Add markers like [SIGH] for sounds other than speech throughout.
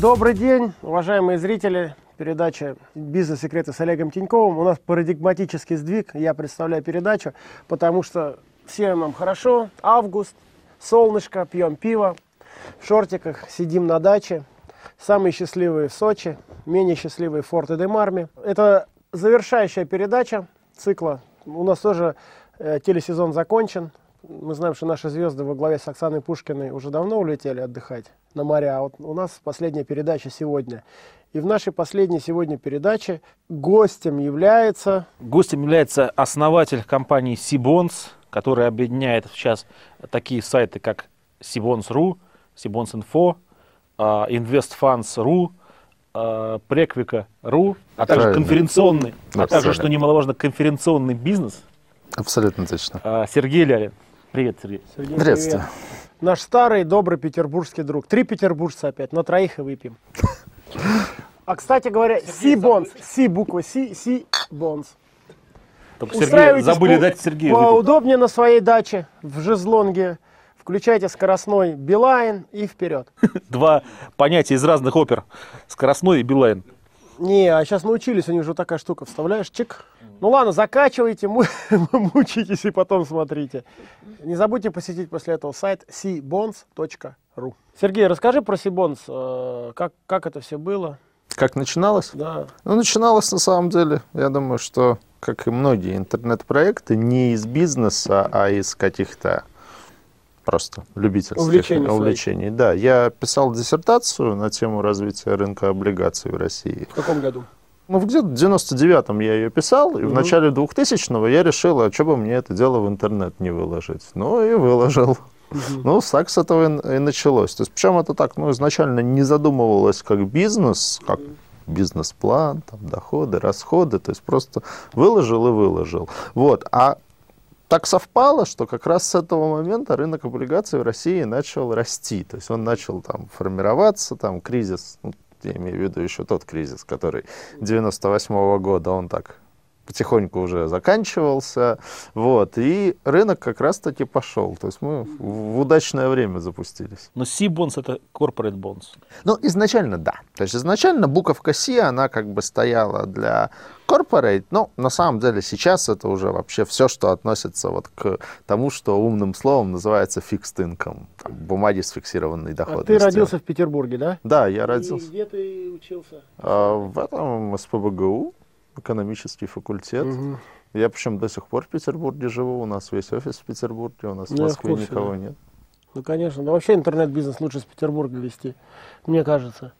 Добрый день, уважаемые зрители. Передача «Бизнес-секреты» с Олегом Тиньковым. У нас парадигматический сдвиг. Я представляю передачу, потому что всем нам хорошо. Август, солнышко, пьем пиво, в шортиках, сидим на даче. Самые счастливые в Сочи, менее счастливые в Форте-де-Марме. Это завершающая передача цикла. У нас тоже э, телесезон закончен. Мы знаем, что наши звезды во главе с Оксаной Пушкиной уже давно улетели отдыхать на моря. А вот у нас последняя передача сегодня. И в нашей последней сегодня передаче гостем является... Гостем является основатель компании Сибонс, который объединяет сейчас такие сайты, как Sibons.ru, Sibons.info, а, InvestFunds.ru, а, Prequica.ru, а также конференционный, а также, что немаловажно, конференционный бизнес. Абсолютно точно. А, Сергей Лялин. Привет, Сергей. Сергей, Приветствую. привет. Наш старый добрый петербургский друг. Три петербуржца опять, на троих и выпьем. А, кстати говоря, Cbonds, C буква C, Cbonds. Только Сергей забыли по- дать Сергею выпить. Поудобнее на своей даче, в шезлонге. Включайте скоростной Билайн и вперед. [LAUGHS] Два понятия из разных опер. Скоростной и Билайн. Не, а сейчас научились, у них же вот такая штука, вставляешь, чик. Ну ладно, закачивайте, му- [LAUGHS] мучитесь и потом смотрите. Не забудьте посетить после этого сайт cbonds.ru. Сергей, расскажи про Сибонс, э, как, как это все было. Как начиналось? Да. Ну, начиналось на самом деле, я думаю, что, как и многие интернет-проекты, не из бизнеса, а из каких-то просто любительских Увлечений увлечений. Да, я писал диссертацию на тему развития рынка облигаций в России. В каком году? Ну, где-то в 99-м я ее писал, и в начале 2000-го я решил, а что бы мне это дело в интернет не выложить. Ну, и выложил. Ну, так с этого и, и началось. То есть, причем это так, ну, изначально не задумывалось как бизнес, как бизнес-план, там, доходы, расходы, то есть просто выложил и выложил. Вот, а так совпало, что как раз с этого момента рынок облигаций в России начал расти. То есть он начал там формироваться, там кризис, ну, я имею в виду еще тот кризис, который 98 года, он так потихоньку уже заканчивался, вот, и рынок как раз-таки пошел, то есть мы в удачное время запустились. Но C-Bonds это corporate bonds. Ну, изначально да. То есть изначально буковка C, она как бы стояла для corporate, но на самом деле сейчас это уже вообще все, что относится вот к тому, что умным словом называется fixed income, там, бумаги с фиксированной А доходностью. ты родился в Петербурге, да? Да, я родился И где ты учился? а, в этом СПБГУ, экономический факультет. Мгм. Я причем до сих пор в Петербурге живу, у нас весь офис в Петербурге, у нас в Москве курсе, никого да. нет. Ну, конечно. Да вообще интернет-бизнес лучше с Петербурга вести, мне кажется.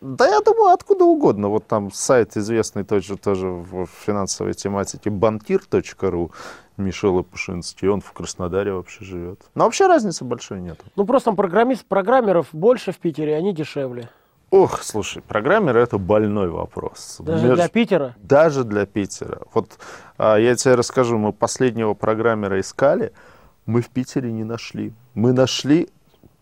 Да я думаю, откуда угодно. Вот там сайт известный тоже, тоже в финансовой тематике банкир.ру Мишела Пушинский, он в Краснодаре вообще живет. Но вообще разницы большой нет. Ну, просто там программист, программеров больше в Питере, они дешевле. Ох, слушай, программер это больной вопрос. Даже Меж- для Питера. Даже для Питера. Вот а, я тебе расскажу, мы последнего программера искали, мы в Питере не нашли. Мы нашли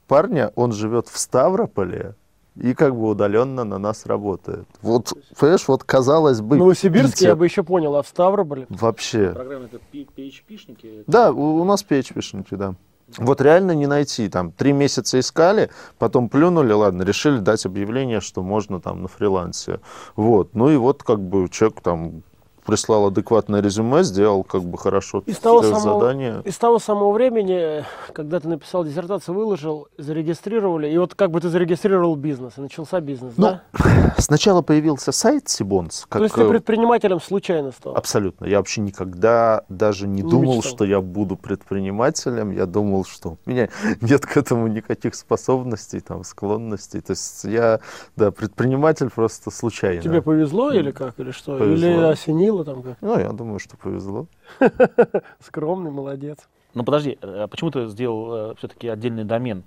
парня, он живет в Ставрополе и как бы удаленно на нас работает. Вот, понимаешь, вот казалось бы, В Новосибирске Питер я бы еще понял, а в Ставрополе? вообще. Программа это PHP-шники. Да, у, у нас PHP-шники, да. Вот реально не найти. Там три месяца искали, потом плюнули, ладно, решили дать объявление, что можно там на фрилансе. Вот. Ну и вот как бы человек там прислал адекватное резюме, сделал как бы хорошо Из того самого- задания. И с того самого времени, когда ты написал диссертацию, выложил, зарегистрировали, и вот как бы ты зарегистрировал бизнес, и начался бизнес, Ну, да? [LAUGHS] Сначала появился сайт Сибонс. Как, То есть ты э, предпринимателем случайно стал? Абсолютно. Я вообще никогда даже не Не думал, мечтал. что я буду предпринимателем. Я думал, что у меня [LAUGHS] нет к этому никаких способностей, там, склонностей. То есть я, да, предприниматель просто случайно. Тебе повезло или как, или что? Или Повезло. Осенило там как? Ну, я думаю, что повезло. [LAUGHS] Скромный, молодец. Ну подожди, а почему ты сделал все-таки отдельный домен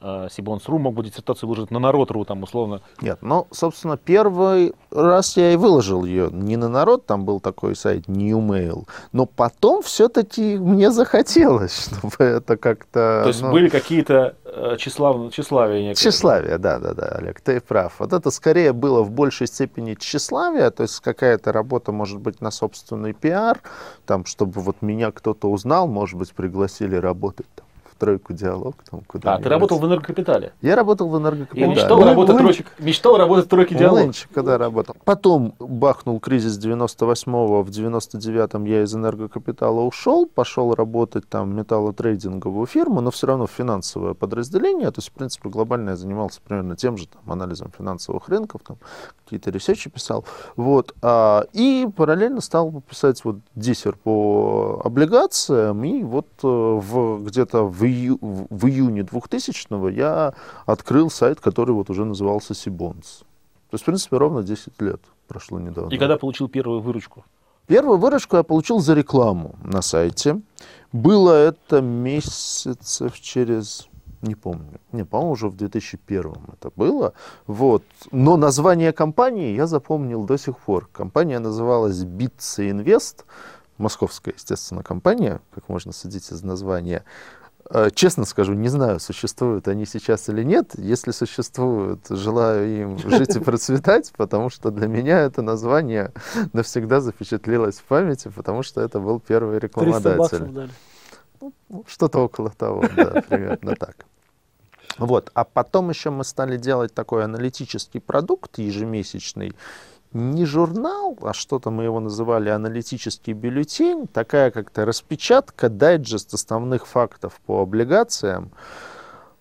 э, Сибонс.ру, мог бы диссертацию выложить на народ.ру, там условно. Нет, ну, собственно, первый раз я и выложил ее не на народ, там был такой сайт Newmail, но потом все-таки мне захотелось, [LAUGHS] чтобы это как-то... То есть ну, были какие-то э, тщеслав... тщеславия некое. Тщеславие, да, да, да, Олег, ты прав. Вот это скорее было в большей степени тщеславие, то есть какая-то работа, может быть, на собственный пиар, там, чтобы вот меня кто-то узнал, может быть, пригласили работать там, тройку диалог. Там, куда А, ты работал в энергокапитале. Я работал в И энергокапитале. мечтал Лын- работать, тройке- мечтал работать в тройке диалог. Лынчик, когда работал. Потом бахнул кризис 98-го, в 99-м я из энергокапитала ушел, пошел работать там в металлотрейдинговую фирму, но все равно в финансовое подразделение. То есть, в принципе, глобально я занимался примерно тем же, там, анализом финансовых рынков, там, какие-то ресерчи писал. Вот. А, и параллельно стал писать вот диссер по облигациям, и вот э, в, где-то в, ию- в июне 2000-го я открыл сайт, который вот уже назывался Сибонс. То есть, в принципе, ровно 10 лет прошло недавно. И когда получил первую выручку? Первую выручку я получил за рекламу на сайте. Было это месяцев через... Не помню. Не, по-моему, уже в 2001 это было. Вот. Но название компании я запомнил до сих пор. Компания называлась Bitsa Invest. Московская, естественно, компания, как можно судить из названия. Э, Честно скажу, не знаю, существуют они сейчас или нет. Если существуют, желаю им [LAUGHS] жить и процветать, потому что для меня это название навсегда запечатлелось в памяти, потому что это был первый 300 рекламодатель. дали. Ну, Что-то около того, да, [LAUGHS] примерно так. Вот. А потом еще мы стали делать такой аналитический продукт ежемесячный. Не журнал, а что-то мы его называли аналитический бюллетень, такая как-то распечатка, дайджест основных фактов по облигациям.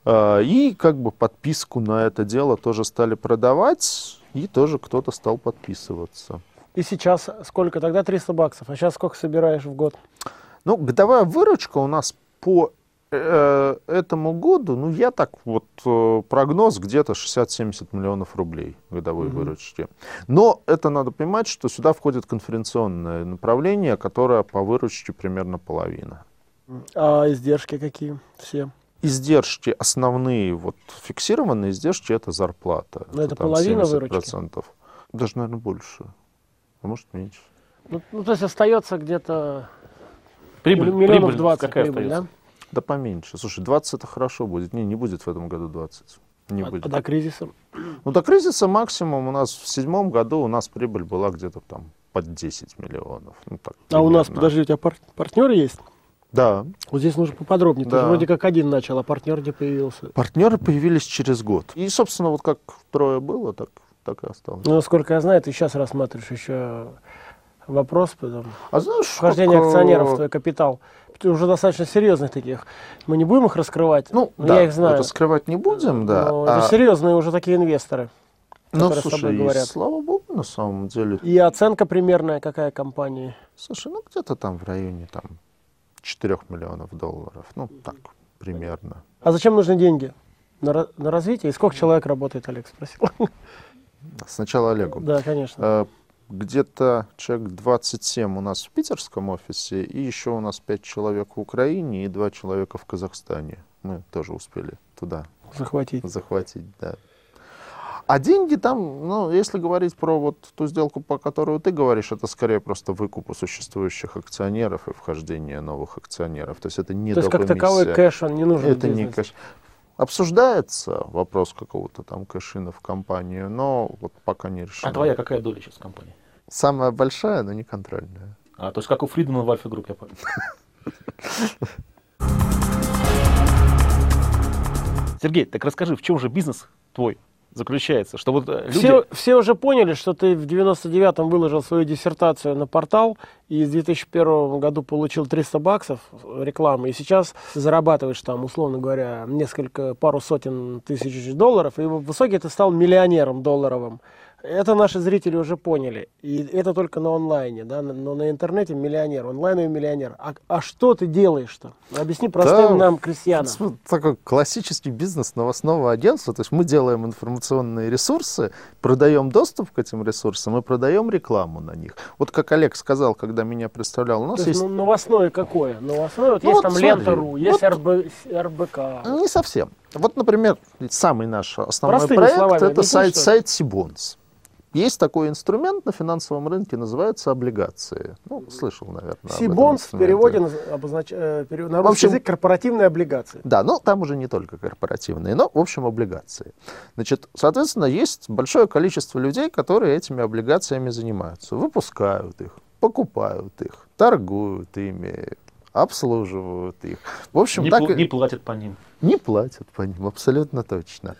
А, И как бы подписку на это дело тоже стали продавать, и тоже кто-то стал подписываться. И сейчас сколько? Тогда 300 баксов. А сейчас сколько собираешь в год? Ну, годовая выручка у нас по этому году, ну, я так вот, э, прогноз где-то 60-70 миллионов рублей годовой Мгм. выручки. Но это надо понимать, что сюда входит конференционное направление, которое по выручке примерно половина. А издержки какие? Все. Издержки основные, вот фиксированные издержки, это зарплата. Но это там половина 70%. Даже, наверное, больше. А может, меньше. Ну, ну, то есть остается где-то Прибыль, миллионов прибыль 20 какая прибыль, остается? да? Да поменьше. Слушай, 20 это хорошо будет. Не, не будет в этом году 20. Не А- будет. а до кризиса? Ну, до кризиса максимум у нас в седьмом году у нас прибыль была где-то там под 10 миллионов. Ну, так, А у нас, подожди, у тебя пар- партнеры есть? Да. Вот здесь нужно поподробнее. Ты Да. же вроде как один начал, а партнер не появился. Партнеры появились через год. И, собственно, вот как трое было, так, так и осталось. Ну, насколько я знаю, ты сейчас рассматриваешь еще вопрос потом. А знаешь, Вхождение как, э, акционеров в твой капитал. Уже достаточно серьезных таких. Мы не будем их раскрывать. Ну, да, я их знаю. раскрывать не будем, да. Но А, это серьезные уже такие инвесторы. ну, слушай, и говорят. слава богу, на самом деле. И оценка примерная какая компании? Слушай, ну где-то там в районе там 4 миллионов долларов. Ну, так, примерно. А зачем нужны деньги? На, на развитие? И сколько человек работает, Олег спросил? Сначала Олегу. Да, конечно. Где-то человек 27 у нас в питерском офисе, и еще у нас 5 человек в Украине и 2 человека в Казахстане. Мы тоже успели туда Захватить. захватить, да. А деньги там, ну, если говорить про вот ту сделку, по которую ты говоришь, это скорее просто выкуп у существующих акционеров и вхождение новых акционеров. То есть это не То есть как таковой кэш, он не нужен. Это не бизнесе. кэш. Обсуждается вопрос какого-то там cash-in а в компанию, но вот пока не решено. А твоя какая доля сейчас в компании? Самая большая, но не контрольная. А, то есть как у Фридмана в Альфа Групп, я понял. [LAUGHS] Сергей, так расскажи, в чем же бизнес твой заключается? Что вот э, люди... Все, все уже поняли, что ты в 99-м выложил свою диссертацию на портал и в 2001 году получил 300 баксов рекламы, и сейчас зарабатываешь там, условно говоря, несколько, пару сотен тысяч долларов, и в итоге ты стал миллионером долларовым. Это наши зрители уже поняли. И это только на онлайне, да, но на интернете миллионер, онлайновый миллионер. А, а что ты делаешь-то? Объясни простым Да, нам, крестьянам. Такой классический бизнес новостного агентства. То есть мы делаем информационные ресурсы, продаем доступ к этим ресурсам и продаем рекламу на них. Вот как Олег сказал, когда меня представлял, у нас То есть, есть... ну, новостное какое? Новостное, вот Ну, есть вот там смотри, Лента.ру, есть вот- РБ, РБК. Не совсем. Вот, например, самый наш основной Простыми проект словами это сайт, что сайт Сибонс. Есть такой инструмент на финансовом рынке, называется облигации. Ну, слышал, наверное. об этом Сибонс в переводе на- обознач... э, на В русский общем- язык корпоративные облигации. Да, но там уже не только корпоративные, но, в общем, облигации. Значит, соответственно, есть большое количество людей, которые этими облигациями занимаются. Выпускают их, покупают их, торгуют ими, обслуживают их. В общем, Не, так пл- и- не платят по ним. Не платят по ним, абсолютно точно.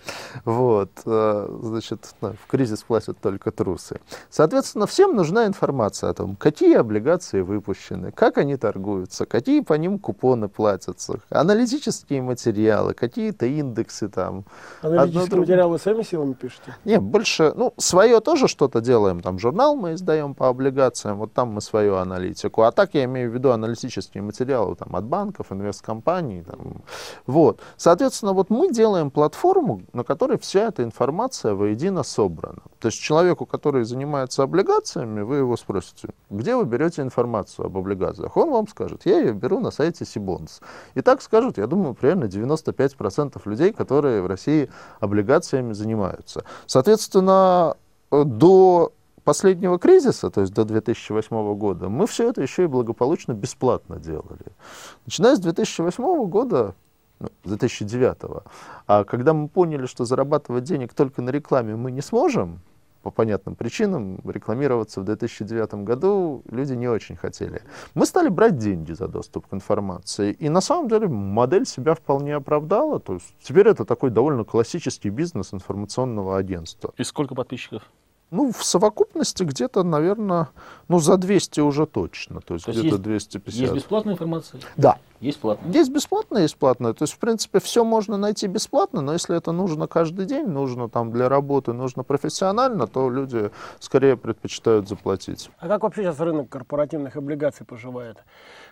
Вот, э, значит, в кризис платят только трусы. Соответственно, всем нужна информация о том, какие облигации выпущены, как они торгуются, какие по ним купоны платятся, аналитические материалы, какие-то индексы там. Аналитические Одно материалы своими силами пишете? Не, больше, ну, свое тоже что-то делаем, там журнал мы издаем по облигациям, вот там мы свою аналитику. А так я имею в виду аналитические материалы там, от банков, инвесткомпаний. Там. Вот. Соответственно, вот мы делаем платформу, на которой вся эта информация воедино собрана. То есть человеку, который занимается облигациями, вы его спросите, где вы берете информацию об облигациях? Он вам скажет, я ее беру на сайте Сибонс. И так скажут, я думаю, примерно 95% людей, которые в России облигациями занимаются. Соответственно, до последнего кризиса, то есть до 2008 года, мы все это еще и благополучно бесплатно делали. Начиная с 2008 года, ну, с 2009, а когда мы поняли, что зарабатывать денег только на рекламе мы не сможем, по понятным причинам, рекламироваться в 2009 году люди не очень хотели. Мы стали брать деньги за доступ к информации. И на самом деле модель себя вполне оправдала. То есть теперь это такой довольно классический бизнес информационного агентства. И сколько подписчиков? Ну, в совокупности где-то, наверное, ну, за 200 уже точно. То есть, То где-то есть- 250. Есть бесплатная информация? Да. Есть платная. Есть бесплатное, есть платное. То есть, в принципе, все можно найти бесплатно, но если это нужно каждый день, нужно там для работы, нужно профессионально, то люди скорее предпочитают заплатить. А как вообще сейчас рынок корпоративных облигаций поживает?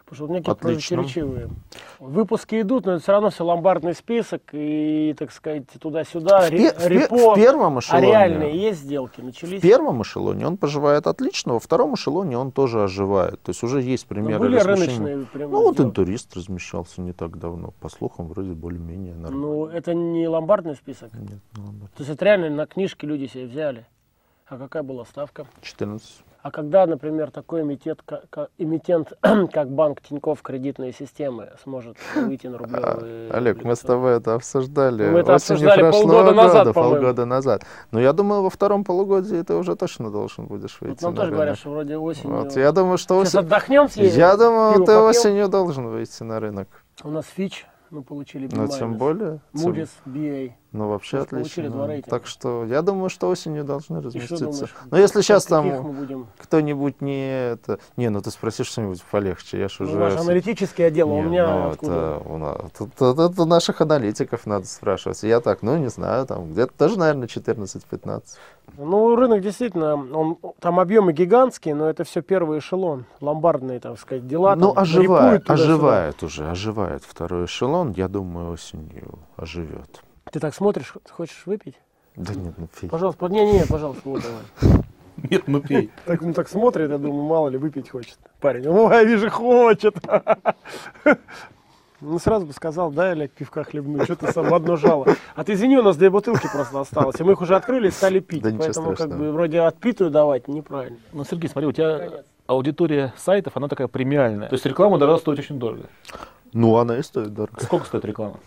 Потому что некие Отлично. противоречивые. Выпуски идут, но это все равно все ломбардный список и, так сказать, туда-сюда, В, ре- в репо. в первом а эшелоне... реальные есть сделки? В Начались? первом эшелоне он поживает отлично, во втором эшелоне он тоже оживает. То есть уже есть примеры были рыночные прям Ну вот интурист размещался не так давно. По слухам, вроде более-менее нормально. Ну, это не ломбардный список? Нет, ну ладно. То есть это реально на книжке люди себе взяли? А какая была ставка? 14. А когда, например, такой эмитент, ка- ка- эмитент, [CLEARS THROAT] как банк Тинькофф кредитные системы сможет выйти на рублевые... А, Олег, мы с тобой это обсуждали мы это осенью обсуждали полгода назад, года, полгода назад. Но я думаю, во втором полугодии ты уже точно должен будешь Вот выйти нам на тоже говорят, рынок. что вроде осенью... Вот, я думаю, что Сейчас осень... отдохнем, съездим. Я думаю, ты попьем. осенью должен выйти на рынок. У нас Фич, мы получили B-. тем более... тем- Moody's, BA. Ну, вообще получили отлично. два рейтинга. Так что я думаю, что осенью должны разместиться. думаешь? Но если сейчас там будем... кто-нибудь не это... Не, ну ты спросишь что-нибудь полегче, я ж Ну, уже... ваш аналитический отдел, а у Не, меня ну, откуда? это, у нас, тут- тут- это наших аналитиков надо спрашивать. Я так, ну не знаю, там где-то тоже, наверное, 14-15. Ну, рынок действительно, он, там объемы гигантские, но это все первый эшелон, ломбардные, так сказать, дела. ну, там, оживает, оживает уже, оживает второй эшелон. Я думаю, осенью оживет. Ты так смотришь, хочешь выпить? Да нет, ну фиг. Пожалуйста, не, не, пожалуйста, вот давай. Нет, ну пей. [LAUGHS] Так он так смотрит, я думаю, мало ли выпить хочет. Парень, о, я вижу, хочет. [LAUGHS] Ну, сразу бы сказал, да, Олег, пивка хлебну, что ты сам в одно жало. А ты извини, у нас две бутылки просто осталось, и мы их уже открыли и стали пить. Да Поэтому как бы вроде отпитую давать неправильно. Ну, Сергей, смотри, у тебя аудитория сайтов, она такая премиальная. То есть реклама должна стоить очень дорого. Ну, она и стоит дорого. Сколько стоит реклама?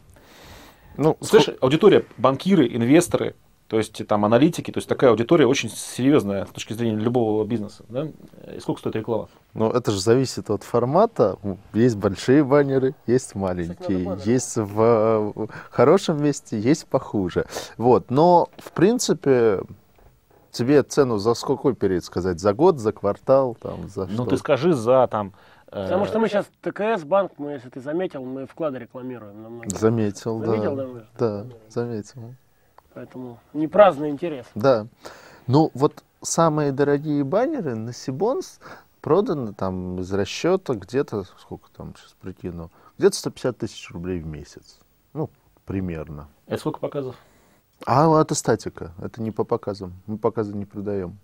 Ну, Слышишь, аудитория, банкиры, инвесторы, то есть там аналитики, то есть такая аудитория очень серьезная с точки зрения любого бизнеса. Да? И сколько стоит реклама? Ну, это же зависит от формата. Есть большие баннеры, есть маленькие, баннеры. есть в э, хорошем месте, есть похуже. Вот, но в принципе тебе цену за сколько период сказать? За год, за квартал, там, за Ну, что? ты скажи за там... э, Потому что мы сейчас ТКС банк, мы, если ты заметил, мы вклады рекламируем намного. Заметил, Заметил, да. да, мы? Да, заметил. Поэтому не праздный интерес. Да. Ну, вот самые дорогие баннеры на Сибонс проданы там из расчета где-то, сколько там, сейчас прикину, где-то 150 тысяч рублей в месяц. Ну, примерно. Это сколько показов? А это статика, это не по показам. Мы показы не продаем.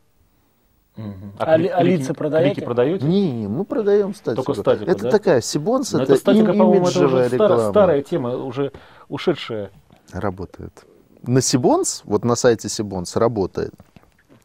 Мгм. А а клики- лица продаете? клики продаете? Не, не, мы продаем статику. Только статику, это да? такая Сибонс, это, это статика, им- по-моему, это уже старая, реклама. старая тема, уже ушедшая. Работает. На Сибонс, вот на сайте Сибонс работает.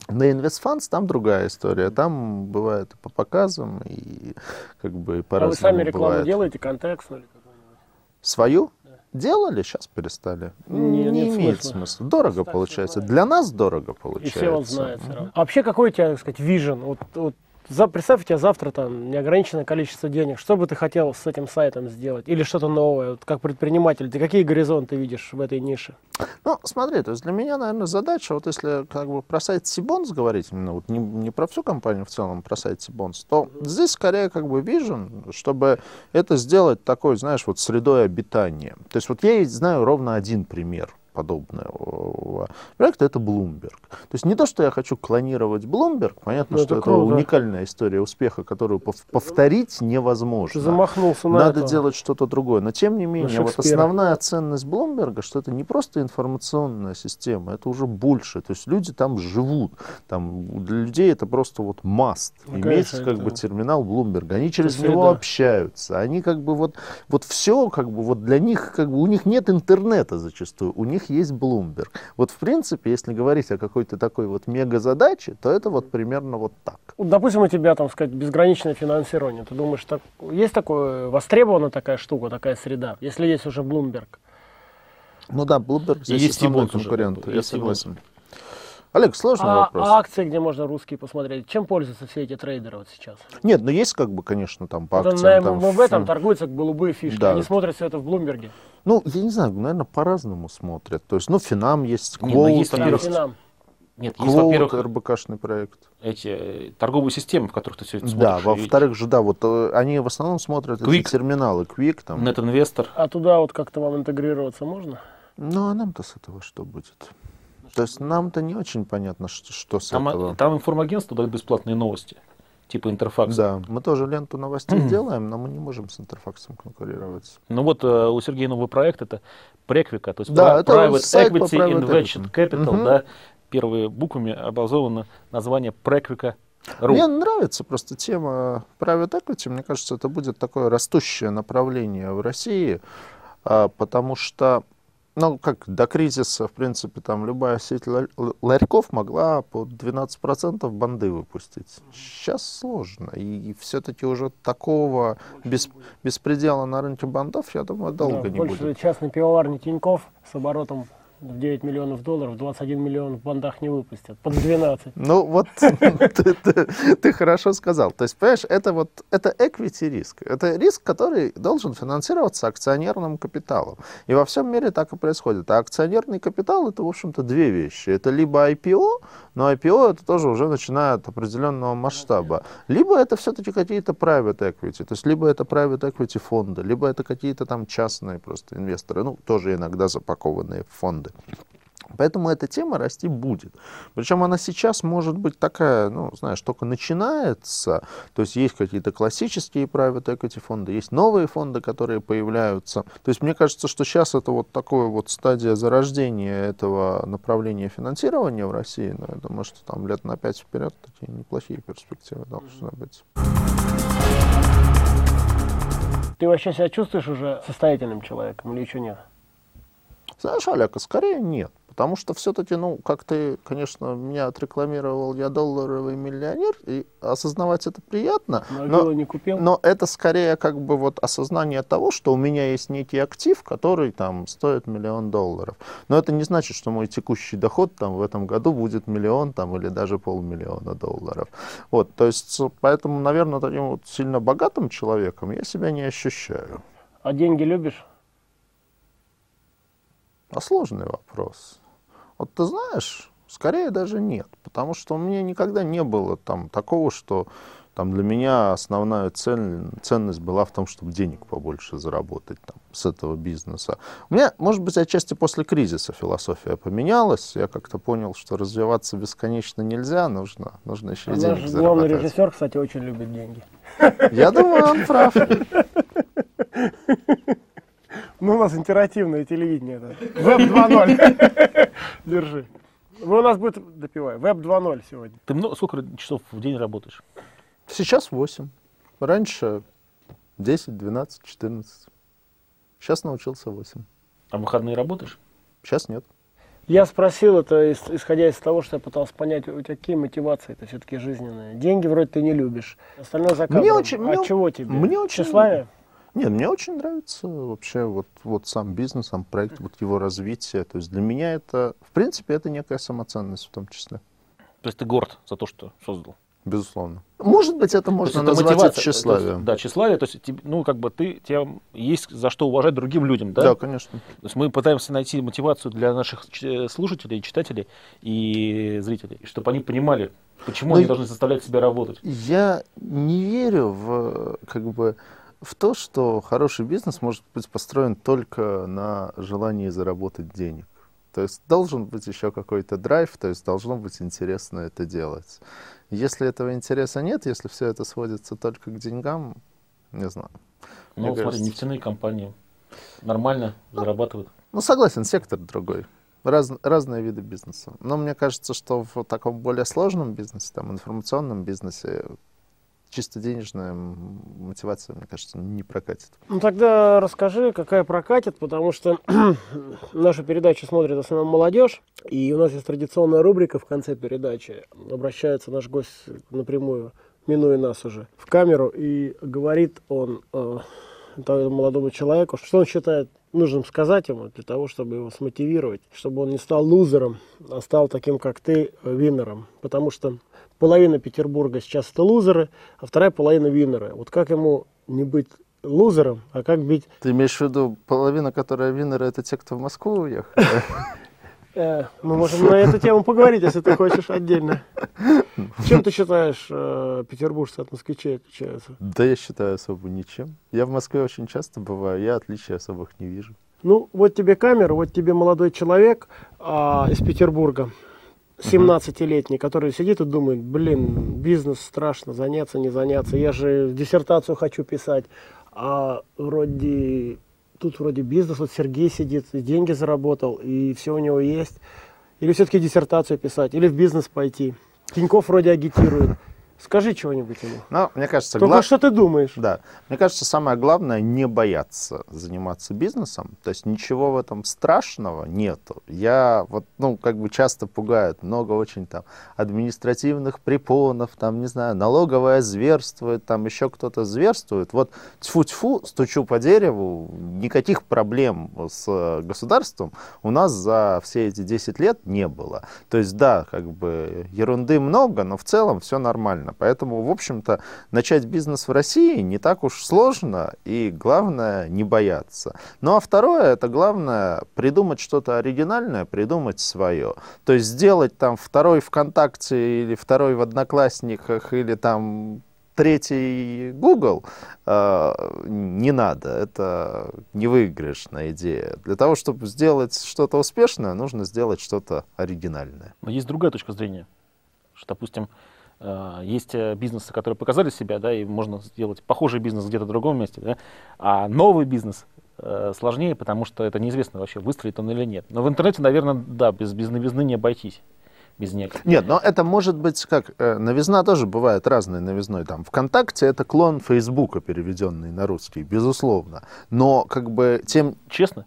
На InvestFunds там другая история. Там бывает и по показам, и как бы и А по-разному вы сами рекламу бывает. делаете, контекстную или какую-нибудь? Свою? Делали, сейчас перестали. Не- Не, имеет смысла. смысла. Дорого все получается. Для нас дорого И получается. все вас знают. всё равно. А вообще какой у тебя, так сказать, вижен? Вот, вот за, представь, у тебя завтра там неограниченное количество денег. Что бы ты хотел с этим сайтом сделать? Или что-то новое? Вот как предприниматель, ты какие горизонты видишь в этой нише? Ну, смотри, то есть для меня, наверное, задача, вот если как бы про сайт Сибонс говорить, именно вот не, не про всю компанию в целом, а про сайт Сибонс, то здесь скорее как бы вижен, чтобы это сделать такой, знаешь, вот средой обитания. То есть вот я знаю ровно один пример подобного проекта, это Bloomberg. То есть не то, что я хочу клонировать Bloomberg, понятно, Ну, что это это уникальная история успеха, которую пов- повторить невозможно. Ты замахнулся на Надо это. делать что-то другое. Но тем не менее, вот основная ценность Блумберга, что это не просто информационная система, это уже больше. То есть люди там живут. Там для людей это просто вот маст. Ну, Иметь конечно, как это- бы терминал Блумберга. Они через среда. него общаются. Они как бы вот, вот все как бы вот для них как бы у них нет интернета зачастую. У них есть Bloomberg. Вот в принципе, если говорить о какой-то такой вот мега задаче, то это вот примерно вот так. Допустим, у тебя, там сказать, безграничное финансирование. Ты думаешь, так, есть такое, востребована такая штука, такая среда, если есть уже Bloomberg? Ну да, Bloomberg здесь есть основной конкурент. Я есть Сибонс. Олег, сложный А, вопрос. а акции, где можно русские посмотреть? Чем пользуются все эти трейдеры вот сейчас? Нет, ну есть как бы, конечно, там по Вот акциям. на там, ММВ там ф- торгуются как голубые фишки. Да. Они смотрят все это в Блумберге. Ну, я не знаю, наверное, по-разному смотрят. То есть, ну, Финам есть, Не, ну, есть, Да, Финам. Нет, есть, во-первых, РБКшный проект. эти э, торговые системы, в которых ты все это Да, смотришь. во-вторых же, да, вот э, они в основном смотрят Quick. эти терминалы, Quick там. Net Investor. А туда вот как-то вам интегрироваться можно? Ну, а нам-то с этого что будет? То есть нам-то не очень понятно, что, что с Там, этого. там информагентство дает бесплатные новости. Типа Интерфакс. Да, мы тоже ленту новостей делаем, но мы не можем с Интерфаксом конкурировать. Ну вот э, у Сергея новый проект это Преквика, то есть Да, Pri- это Private сайт Equity private Invention. Capital, Мгм. да, первыми буквами образовано название Преквика Мне нравится просто тема private equity. Мне кажется, это будет такое растущее направление в России, а, потому что, ну, как до кризиса, в принципе, там любая сеть ларьков могла по 12% банды выпустить. Сейчас сложно. И все-таки уже такого бес- беспредела на рынке бандов, я думаю, долго Да, не больше будет. частной пивоварни Тиньков с оборотом в 9 миллионов долларов, 21 миллион в бандах не выпустят. Под 12. Ну вот [LAUGHS] ты, хорошо сказал. То есть, понимаешь, это вот это equity риск. Это риск, который должен финансироваться акционерным капиталом. И во всем мире так и происходит. А акционерный капитал это, в общем-то, две вещи. Это либо IPO, но IPO это тоже уже начиная от определенного масштаба. Либо это все-таки какие-то private equity. То есть, либо это private equity фонды, либо это какие-то там частные просто инвесторы, ну, тоже иногда запакованные в фонды. Поэтому эта тема расти будет. Причем она сейчас может быть такая, ну, знаешь, только начинается. То есть есть какие-то классические private equity фонды, есть новые фонды, которые появляются. То есть мне кажется, что сейчас это вот такое вот стадия зарождения этого направления финансирования в России. Но я думаю, что там лет на пять вперед такие неплохие перспективы должны быть. Ты вообще себя чувствуешь уже состоятельным человеком или еще нет? Знаешь, Олег, а скорее нет. Потому что все-таки, ну, как ты, конечно, меня отрекламировал, я долларовый миллионер, и осознавать это приятно, Могилу но, не купил? но это скорее как бы вот осознание того, что у меня есть некий актив, который там стоит миллион долларов. Но это не значит, что мой текущий доход там в этом году будет миллион там или даже полмиллиона долларов. Вот, то есть, поэтому, наверное, таким вот сильно богатым человеком я себя не ощущаю. А деньги любишь? А сложный вопрос. Вот ты знаешь, скорее даже нет, потому что у меня никогда не было там такого, что там для меня основная цель, ценность была в том, чтобы денег побольше заработать там, с этого бизнеса. У меня, может быть, отчасти после кризиса философия поменялась. Я как-то понял, что развиваться бесконечно нельзя, нужно, нужно еще и А денег Наш главный зарабатывать. режиссер, кстати, очень любит деньги. Я думаю, он прав. [LAUGHS] Ну, у нас интерактивное телевидение. это. Веб 2.0. [LAUGHS] Держи. Ну, у нас будет, допивай, веб 2.0 сегодня. Ты много, сколько часов в день работаешь? Сейчас 8. Раньше 10, 12, 14. Сейчас научился 8. А в выходные работаешь? Сейчас нет. Я спросил это, ис- исходя из того, что я пытался понять, у тебя какие мотивации это все-таки жизненные. Деньги вроде ты не любишь. Остальное за Мне очень- а мне- чего тебе? мне очень- Тщеславие? Нет, мне очень нравится вообще вот, вот сам бизнес, сам проект, вот его развитие. То есть для меня это, в принципе, это некая самоценность в том числе. То есть ты горд за то, что создал? Безусловно. Может быть, это можно это назвать мотивация, тщеславием. есть, да, тщеславие, то есть, тебе- ну, как бы ты, тебя есть за что уважать другим людям, да? да, конечно. То есть мы пытаемся найти мотивацию для наших ч- слушателей, читателей и зрителей, чтобы они понимали, почему Ну они должны заставлять себя работать. Я не верю в, как бы, в то, что хороший бизнес может быть построен только на желании заработать денег. То есть должен быть еще какой-то драйв, то есть должно быть интересно это делать. Если этого интереса нет, если все это сводится только к деньгам, не знаю. Ну, Мне смотри, кажется. нефтяные компании нормально зарабатывают. Ну, согласен, сектор другой. Раз- разные виды бизнеса. Но мне кажется, что в таком более сложном бизнесе, там, информационном бизнесе, чисто денежная мотивация, мне кажется, не прокатит. Ну тогда расскажи, какая прокатит, потому что [CLEARS THROAT] нашу передачу смотрит в основном молодежь, и у нас есть традиционная рубрика в конце передачи. Обращается наш гость напрямую, минуя нас уже, в камеру, и говорит он э, молодому человеку, что он считает нужным сказать ему для того, чтобы его смотивировать, чтобы он не стал лузером, а стал таким, как ты, э, виннером. Потому что половина Петербурга сейчас это лузеры, а вторая половина виннеры. Вот как ему не быть лузером, а как быть... Ты имеешь в виду, половина, которая виннеры, это те, кто в Москву уехали? Э, мы можем на эту тему поговорить, если ты хочешь отдельно. [LAUGHS] Чем ты считаешь, э, петербуржцы от москвичей отличаются? Да я считаю особо ничем. Я в Москве очень часто бываю, я отличий особых не вижу. Ну, вот тебе камера, вот тебе молодой человек а, из Петербурга, 17-летний, который сидит и думает, блин, бизнес страшно, заняться, не заняться, я же диссертацию хочу писать, а вроде, тут вроде бизнес, вот Сергей сидит, и деньги заработал, и все у него есть. Или все-таки диссертацию писать, или в бизнес пойти. Тиньков вроде агитирует. Скажи чего-нибудь ему. Но мне кажется, Только гла- что ты думаешь? Да. Мне кажется, самое главное не бояться заниматься бизнесом. То есть ничего в этом страшного нету. Я вот, ну, как бы часто пугают, много очень там административных препонов, там, не знаю, налоговая зверствует, там еще кто-то зверствует. Вот тьфу-тьфу, стучу по дереву, никаких проблем с э, государством у нас за все эти 10 лет не было. То есть, да, как бы ерунды много, но в целом все нормально. Поэтому, в общем-то, начать бизнес в России не так уж сложно, и главное не бояться. Ну а второе, это главное придумать что-то оригинальное, придумать свое. То есть сделать там второй ВКонтакте или второй в Одноклассниках или там третий Google э, не надо, это не выигрышная идея. Для того, чтобы сделать что-то успешное, нужно сделать что-то оригинальное. Но есть другая точка зрения, что, допустим, есть э, бизнесы, которые показали себя, да, и можно сделать похожий бизнес где-то в другом месте, да, а новый бизнес э, сложнее, потому что это неизвестно вообще, выстрелит он или нет. Но в интернете, наверное, да, без, без новизны не обойтись, без некой. Нет, но это может быть как э, новизна тоже бывает разной новизной. Там ВКонтакте это клон Фейсбука, переведенный на русский, безусловно. Но как бы тем Честно?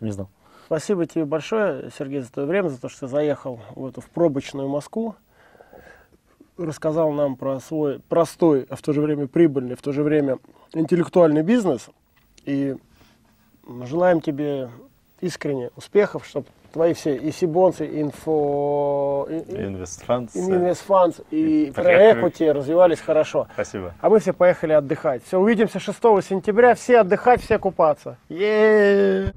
Не знал. Спасибо тебе большое, Сергей, за твое время, за то, что ты заехал в эту в пробочную Москву. Рассказал нам про свой простой, а в то же время прибыльный, в то же время интеллектуальный бизнес. И желаем тебе искренне успехов, чтобы твои все и Сибонцы, и инфо, и, и- Инвестфанс. и инвестфанds, и И проекути развивались хорошо. Спасибо. А мы все поехали отдыхать. Все, увидимся 6 сентября. Все отдыхать, все купаться. е